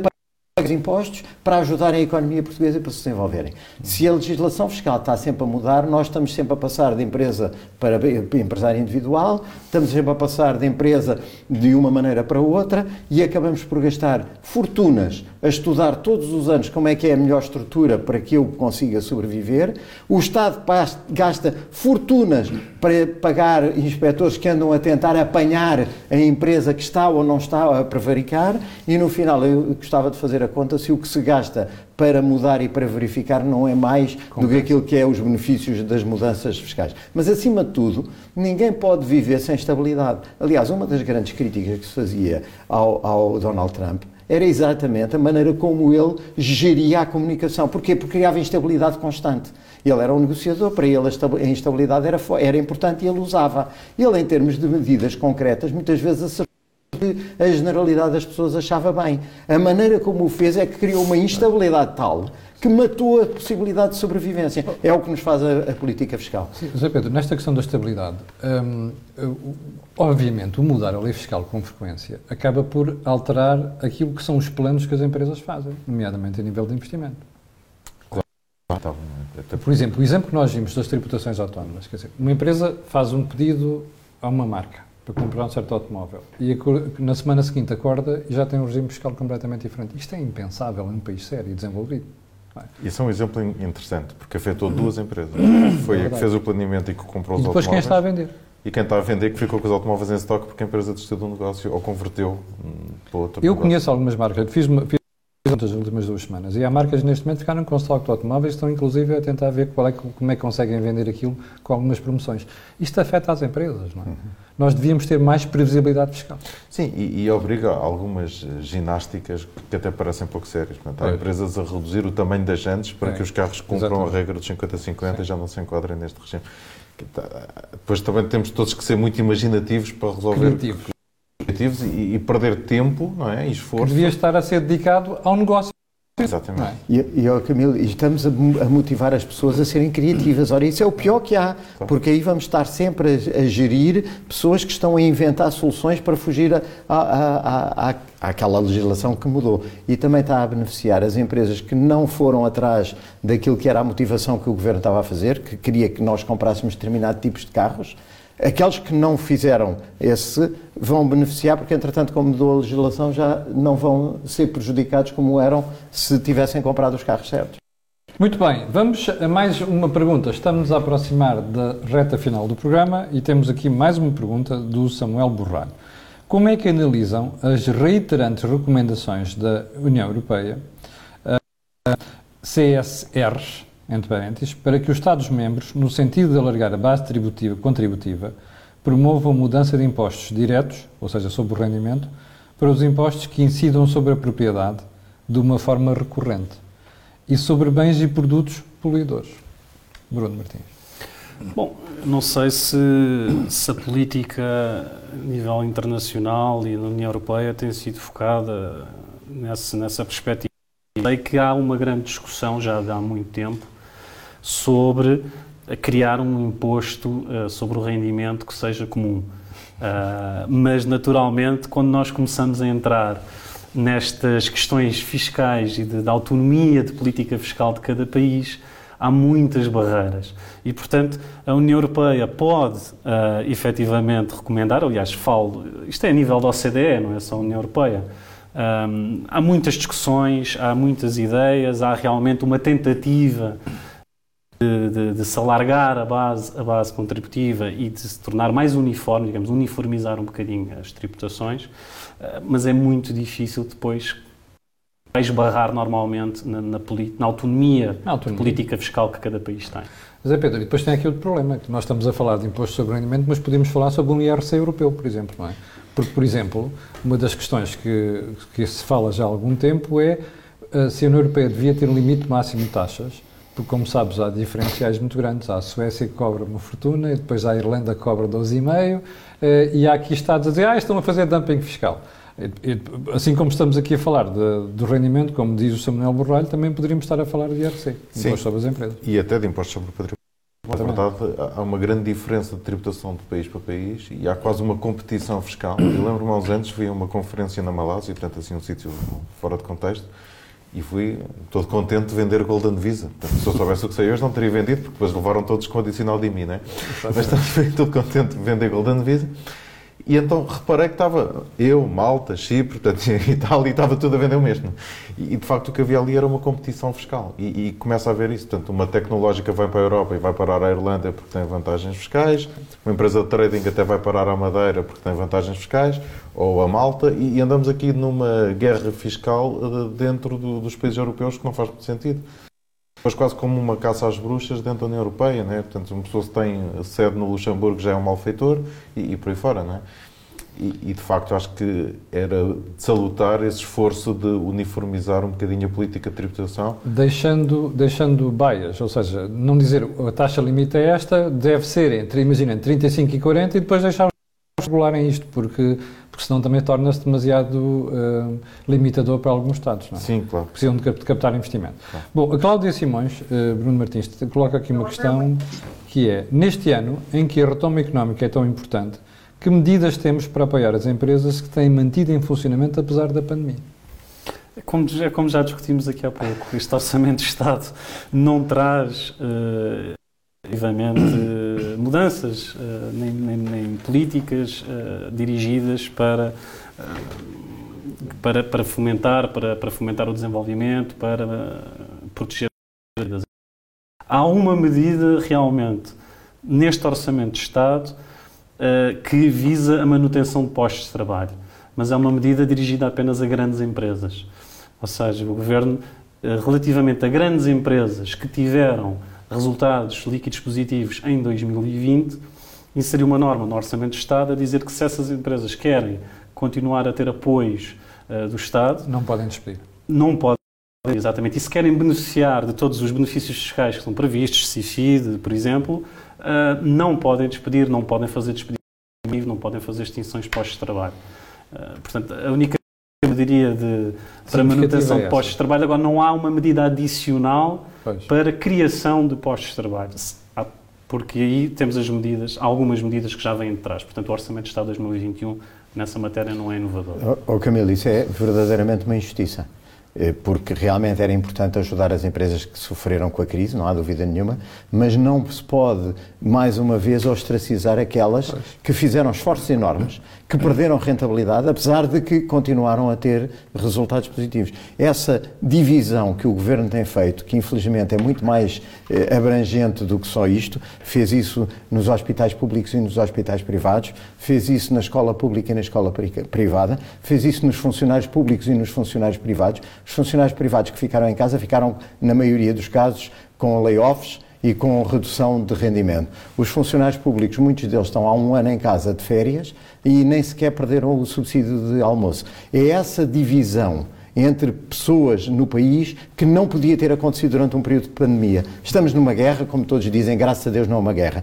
pagar impostos para ajudar a economia portuguesa para se desenvolverem. Se a legislação fiscal está sempre a mudar, nós estamos sempre a passar de empresa para empresário individual, estamos sempre a passar de empresa de uma maneira para outra e acabamos por gastar fortunas a estudar todos os anos como é que é a melhor estrutura para que eu consiga sobreviver. O Estado gasta fortunas para pagar inspectores que andam a tentar apanhar a empresa que está ou não está a prevaricar e no final eu gostava de fazer a conta se o que se gasta para mudar e para verificar não é mais do que aquilo que é os benefícios das mudanças fiscais. Mas, acima de tudo, ninguém pode viver sem estabilidade. Aliás, uma das grandes críticas que se fazia ao, ao Donald Trump era exatamente a maneira como ele geria a comunicação. Porquê? Porque criava instabilidade constante. Ele era um negociador, para ele a instabilidade era, era importante e ele usava. Ele, em termos de medidas concretas, muitas vezes acertou que a generalidade das pessoas achava bem. A maneira como o fez é que criou uma instabilidade tal que matou a possibilidade de sobrevivência. É o que nos faz a, a política fiscal. Sim, José Pedro, nesta questão da estabilidade, hum, obviamente o mudar a lei fiscal com frequência acaba por alterar aquilo que são os planos que as empresas fazem, nomeadamente a nível de investimento. Claro. Por exemplo, o exemplo que nós vimos das tributações autónomas, quer dizer, uma empresa faz um pedido a uma marca para comprar um certo automóvel e na semana seguinte acorda e já tem um regime fiscal completamente diferente. Isto é impensável em um país sério e desenvolvido. É? Isso é um exemplo interessante, porque afetou duas empresas. Foi é a que fez o planeamento e que comprou os e depois automóveis. quem está a vender. E quem está a vender que ficou com os automóveis em estoque porque a empresa desistiu do negócio ou converteu hum, para outro Eu negócio. conheço algumas marcas. Fiz, fiz nas últimas duas semanas. E há marcas neste momento que ficaram com estoque de automóveis estão inclusive a tentar ver qual é, como é que conseguem vender aquilo com algumas promoções. Isto afeta as empresas, não é? Uhum. Nós devíamos ter mais previsibilidade fiscal. Sim, e, e obriga algumas ginásticas que até parecem pouco sérias. Portanto, há é. empresas a reduzir o tamanho das jantes para é. que os carros cumpram Exatamente. a regra dos 50-50 e já não se enquadrem neste regime. Tá, depois também temos todos que ser muito imaginativos para resolver Criativos objetivos e, e, perder tempo não é? e esforço. Que devia estar a ser dedicado ao negócio. Exatamente. É? E, e Camilo, estamos a, a, motivar as pessoas a serem criativas. Ora, isso é o pior que há, porque aí vamos estar sempre a, a gerir pessoas que estão a inventar soluções para fugir a, a, àquela legislação que mudou. E também está a beneficiar as empresas que não foram atrás daquilo que era a motivação que o governo estava a fazer, que queria que nós comprássemos determinados tipos de carros Aqueles que não fizeram esse vão beneficiar, porque, entretanto, como mudou a legislação, já não vão ser prejudicados como eram se tivessem comprado os carros certos. Muito bem, vamos a mais uma pergunta. Estamos a aproximar da reta final do programa e temos aqui mais uma pergunta do Samuel Borralho. Como é que analisam as reiterantes recomendações da União Europeia, uh, CSRs, entre parênteses, para que os Estados-membros, no sentido de alargar a base tributiva, contributiva, promovam mudança de impostos diretos, ou seja, sobre o rendimento, para os impostos que incidam sobre a propriedade de uma forma recorrente e sobre bens e produtos poluidores. Bruno Martins. Bom, não sei se, se a política a nível internacional e na União Europeia tem sido focada nessa, nessa perspectiva. Sei que há uma grande discussão já há muito tempo sobre criar um imposto uh, sobre o rendimento que seja comum. Uh, mas, naturalmente, quando nós começamos a entrar nestas questões fiscais e de autonomia de política fiscal de cada país, há muitas barreiras. E, portanto, a União Europeia pode uh, efetivamente recomendar, aliás, falo, isto é a nível da OCDE, não é só a União Europeia. Um, há muitas discussões, há muitas ideias, há realmente uma tentativa de, de, de, se alargar a base, a base contributiva e de se tornar mais uniforme, digamos, uniformizar um bocadinho as tributações, uh, mas é muito difícil depois vai esbarrar normalmente na, na, na, autonomia, na autonomia, política fiscal que cada país tem. Mas é Pedro, e depois tem aqui outro problema, que nós estamos a falar de imposto sobre rendimento, mas podemos falar sobre um IRC europeu, por exemplo, não é? Porque, por exemplo, uma das questões que, que se fala já há algum tempo é uh, se a União Europeia devia ter um limite máximo de taxas, porque, como sabes, há diferenciais muito grandes. Há a Suécia que cobra uma fortuna, e depois há a Irlanda que cobra 12,5%, uh, e há aqui Estados a dizer, ah, estão a fazer dumping fiscal. Assim como estamos aqui a falar de, do rendimento, como diz o Samuel Borralho, também poderíamos estar a falar de IRC, Imposto sobre as Empresas. E até de Imposto sobre o Património. Na verdade, há uma grande diferença de tributação de país para país e há quase uma competição fiscal. Eu lembro-me aos anos, fui a uma conferência na Malásia, portanto, assim, um sítio fora de contexto, e fui todo contente de vender Golden Visa. Portanto, se eu soubesse o que sei hoje, não teria vendido, porque depois levaram todos com adicional de mim, né? Mas estava todo contente de vender Golden Visa. E então reparei que estava eu, Malta, Chipre, portanto, [laughs] Itália, e estava tudo a vender o mesmo. E, de facto o que havia ali era uma competição fiscal. E, e, começa a haver isso. Portanto, uma tecnológica vai para a Europa e vai parar à Irlanda porque tem vantagens fiscais, uma empresa de trading até vai parar à Madeira porque tem vantagens fiscais, ou a Malta, e, e andamos aqui numa guerra fiscal eh, dentro do, dos países europeus que não faz muito sentido. Mas quase como uma caça às bruxas dentro da União Europeia, né? Portanto, uma pessoa que tem sede no Luxemburgo já é um malfeitor e, e por aí fora, né? E, e, de facto acho que era de salutar esse esforço de uniformizar um bocadinho a política de tributação. Deixando, deixando baias, ou seja, não dizer a taxa limite é esta, deve ser entre, imagina, 35 e 40 e depois deixar regularem isto, porque porque senão também torna-se demasiado uh, limitador para alguns Estados. Não é? Sim, claro. Precisam de captar investimento. Claro. Bom, a Cláudia Simões, uh, Bruno Martins, coloca aqui uma questão que é, neste ano em que a retoma económica é tão importante, que medidas temos para apoiar as empresas que têm mantido em funcionamento apesar da pandemia? Como, é como já discutimos aqui há pouco, este Orçamento de Estado não traz uh, efetivamente, mudanças, eh, nem, nem, nem políticas uh, dirigidas para, uh, para, para, fomentar, para, para fomentar o desenvolvimento, para uh, proteger as Há uma medida realmente neste Orçamento de Estado que visa a manutenção de postos de trabalho, mas é uma medida dirigida apenas a grandes empresas. Ou seja, o Governo, relativamente a grandes empresas que tiveram resultados líquidos positivos em 2020, inseriu uma norma no Orçamento de Estado a dizer que se essas empresas querem continuar a ter apoios uh, do Estado... Não podem despedir. Não podem, exatamente. E se querem beneficiar de todos os benefícios fiscais que são previstos, CIFID, por exemplo, uh, não podem despedir, não podem fazer despedir, não podem fazer extinções de postos de trabalho. Uh, portanto, a única medida de, para manutenção de postos de trabalho, agora não há uma medida adicional Pois. para criação de postos de trabalho. Porque aí temos as medidas, algumas medidas que já vêm de trás. Portanto, o Orçamento de Estado 2021 nessa matéria não é inovador. Oh, oh Camilo, isso é verdadeiramente uma injustiça. Eh, porque realmente era importante ajudar as empresas que sofreram com a crise, não há dúvida nenhuma, mas não se pode, mais uma vez, ostracizar aquelas que fizeram esforços enormes, que perderam rentabilidade, apesar de que continuaram a ter resultados positivos. Essa divisão que o Governo tem feito, que infelizmente é muito mais eh, abrangente do que só isto, fez isso nos hospitais públicos e nos hospitais privados, fez isso na escola pública e na escola privada, fez isso nos funcionários públicos e nos funcionários privados. Os funcionários privados que ficaram em casa ficaram, na maioria dos casos, com layoffs e com redução de rendimento. Os funcionários públicos, muitos deles estão há um ano em casa de férias e nem sequer perderam o subsídio de almoço. É essa divisão entre pessoas no país que não podia ter acontecido durante um período de pandemia. Estamos numa guerra, como todos dizem, graças a Deus não é uma guerra.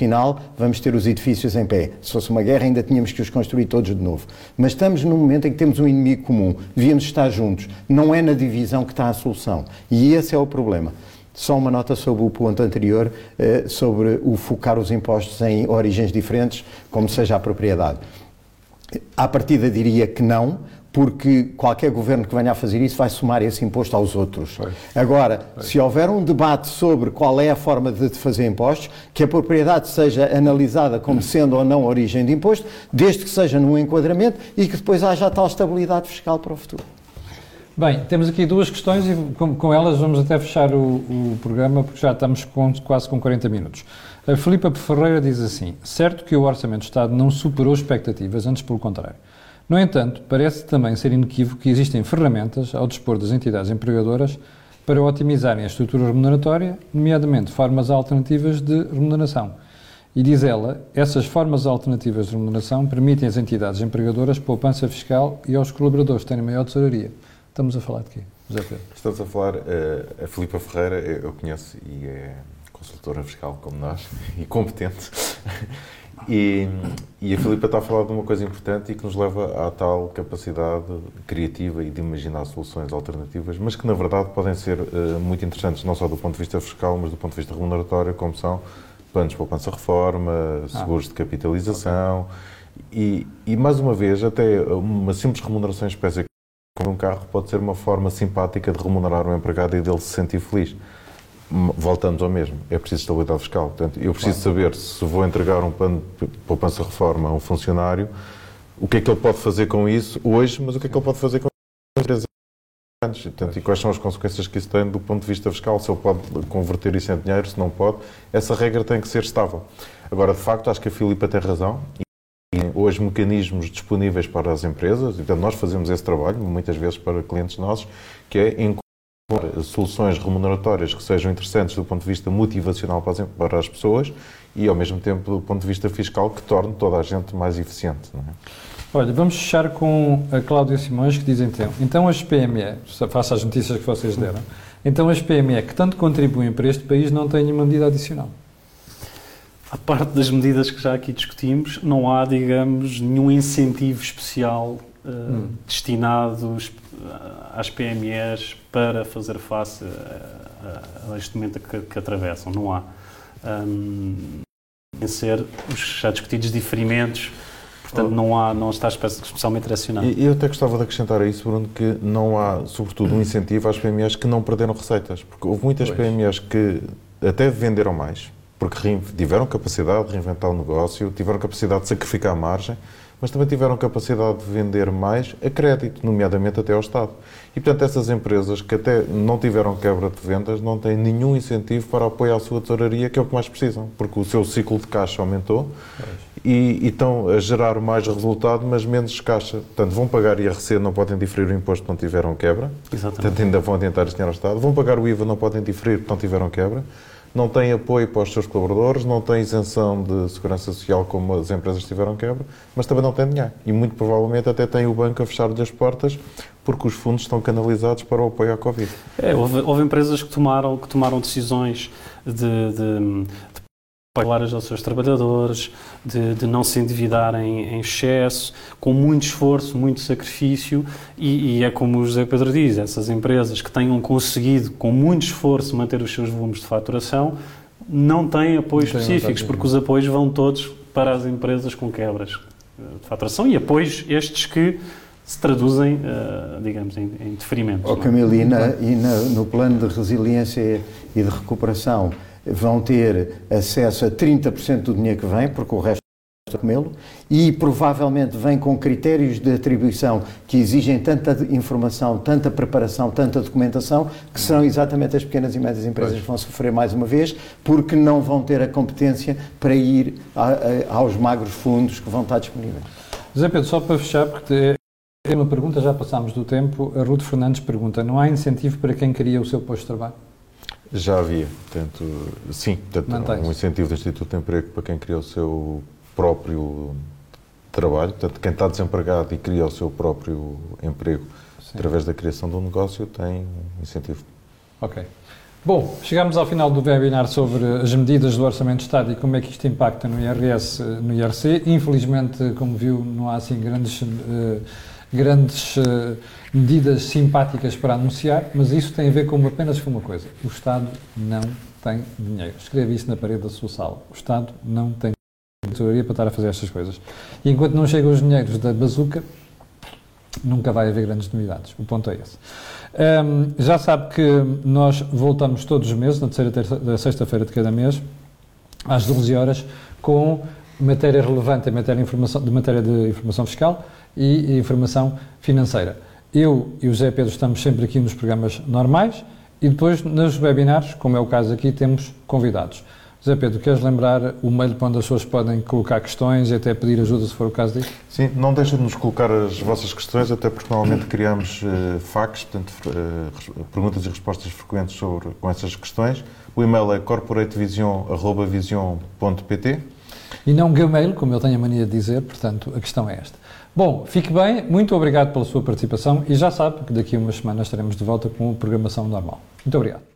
Afinal, vamos ter os edifícios em pé. Se fosse uma guerra, ainda tínhamos que os construir todos de novo. Mas estamos num momento em que temos um inimigo comum. Devíamos estar juntos. Não é na divisão que está a solução. E esse é o problema. Só uma nota sobre o ponto anterior, eh, sobre o focar os impostos em origens diferentes, como seja a propriedade. À partida diria que não, porque qualquer governo que venha a fazer isso vai somar esse imposto aos outros. Pois. Agora, pois. se houver um debate sobre qual é a forma de fazer impostos, que a propriedade seja analisada como sendo ou não origem de imposto, desde que seja num enquadramento e que depois haja a tal estabilidade fiscal para o futuro. Bem, temos aqui duas questões e com, com elas vamos até fechar o, o, programa porque já estamos com, quase com 40 minutos. A Filipa Ferreira diz assim: certo que o Orçamento de Estado não superou expectativas, antes pelo contrário. No entanto, parece também ser inequívoco que existem ferramentas ao dispor das entidades empregadoras para otimizarem a estrutura remuneratória, nomeadamente formas alternativas de remuneração. E diz ela, essas formas alternativas de remuneração permitem às entidades empregadoras poupança fiscal e aos colaboradores terem maior tesouraria. Estamos a falar de quê, José Pedro? Estamos a falar, uh, a Filipa Ferreira, eu conheço e é consultora fiscal como nós [laughs] e competente. E, e a Filipa está a falar de uma coisa importante e que nos leva à tal capacidade criativa e de imaginar soluções alternativas, mas que na verdade podem ser uh, muito interessantes, não só do ponto de vista fiscal, mas do ponto de vista remuneratório, como são planos de poupança-reforma, seguros ah. de capitalização okay. e, e, mais uma vez, até uma simples remuneração em espécie como um carro pode ser uma forma simpática de remunerar o empregado e dele se sentir feliz voltamos ao mesmo. É preciso estabilidade fiscal. Portanto, eu preciso claro. saber se vou entregar um plano de poupança-reforma a um funcionário, o que é que ele pode fazer com isso hoje, mas o que é que ele pode fazer com três anos. Portanto, e quais são as consequências que isso tem do ponto de vista fiscal, se ele pode converter isso em dinheiro, se não pode. Essa regra tem que ser estável. Agora, de facto, acho que a Filipa tem razão. E hoje, mecanismos disponíveis para as empresas, então nós fazemos esse trabalho, muitas vezes para clientes nossos, que é soluções remuneratórias que sejam interessantes do ponto de vista motivacional para as pessoas e, ao mesmo tempo, do ponto de vista fiscal, que torne toda a gente mais eficiente. É? Olha, vamos fechar com a Cláudia Simões, que diz então, então as PME, faça as notícias que vocês deram, então as PME que tanto contribuem para este país não têm nenhuma medida adicional. A parte das medidas que já aqui discutimos, não há, digamos, nenhum incentivo especial uh, hum. destinado às PMEs para fazer face a, a, a este momento que, que, atravessam. Não há. Um, ser os já discutidos diferimentos, portanto oh. não, há, não está especialmente direcionado. E eu até gostava de acrescentar a isso, Bruno, que não há, sobretudo, um [coughs] incentivo às PMEs que não perderam receitas, porque houve muitas pois. PMEs que até venderam mais, porque tiveram capacidade de reinventar o negócio, tiveram capacidade de sacrificar a margem, mas também tiveram capacidade de vender mais a crédito, nomeadamente até ao Estado. E, portanto, essas empresas que até não tiveram quebra de vendas não têm nenhum incentivo para apoiar a sua tesouraria, que é o que mais precisam, porque o seu ciclo de caixa aumentou e, e, estão a gerar mais resultado, mas menos caixa. Portanto, vão pagar IRC, não podem diferir o imposto, não tiveram quebra. Exatamente. Portanto, ainda vão adiantar esse dinheiro ao Estado. Vão pagar o IVA, não podem diferir, não tiveram quebra não tem apoio para os seus colaboradores, não tem isenção de segurança social como as empresas tiveram quebra, mas também não tem dinheiro. E muito provavelmente até tem o banco a fechar-lhe as portas porque os fundos estão canalizados para o apoio à Covid. É, houve, houve empresas que tomaram, que tomaram decisões de, de, pagar aos seus trabalhadores, de, de, não se endividarem em excesso, com muito esforço, muito sacrifício, e, e, é como o José Pedro diz, essas empresas que tenham conseguido, com muito esforço, manter os seus volumes de faturação, não têm apoios não específicos, porque os apoios vão todos para as empresas com quebras de faturação e apoios estes que se traduzem, uh, digamos, em, em deferimentos. Oh, Camilo, e, na, e na, no plano de resiliência e de recuperação, vão ter acesso a 30% do dinheiro que vem, porque o resto é comê-lo, e provavelmente vem com critérios de atribuição que exigem tanta informação, tanta preparação, tanta documentação, que serão exatamente as pequenas e médias empresas que vão sofrer mais uma vez, porque não vão ter a competência para ir a, a, aos magros fundos que vão estar disponíveis. José Pedro, só para fechar, porque é uma pergunta, já passámos do tempo, a Ruth Fernandes pergunta, não há incentivo para quem cria o seu posto de trabalho? Já havia, portanto, sim, portanto, um incentivo do Instituto de Emprego para quem cria o seu próprio trabalho, portanto, quem está desempregado e cria o seu próprio emprego sim. através da criação de um negócio tem um incentivo. Ok. Bom, chegamos ao final do webinar sobre as medidas do Orçamento de Estado e como é que isto impacta no IRS, no IRC. Infelizmente, como viu, não há assim grandes, uh, grandes uh, medidas simpáticas para anunciar, mas isso tem a ver com apenas com uma coisa: o Estado não tem dinheiro. Escreve isso na parede da sua sala. O Estado não tem tesouraria para estar a fazer estas coisas. E enquanto não chegam os dinheiros da bazuca, nunca vai haver grandes novidades. O ponto é esse. Um, já sabe que nós voltamos todos os meses, na terceira sexta-feira de cada mês, às 12 horas, com matéria relevante matéria informação, de, matéria de informação fiscal e informação financeira. Eu e o José Pedro estamos sempre aqui nos programas normais e depois nos webinars, como é o caso aqui, temos convidados. José Pedro, queres lembrar o mail para onde as pessoas podem colocar questões e até pedir ajuda se for o caso disso? Sim, não deixem de nos colocar as vossas questões, até porque normalmente criamos uh, facs, portanto, uh, perguntas e respostas frequentes sobre, com essas questões. O e-mail é corporatevision.vision.pt E não Gmail, como eu tenho a mania de dizer, portanto, a questão é esta. Bom, fique bem, muito obrigado pela sua participação e já sabe que daqui a umas semanas estaremos de volta com a programação normal. Muito obrigado.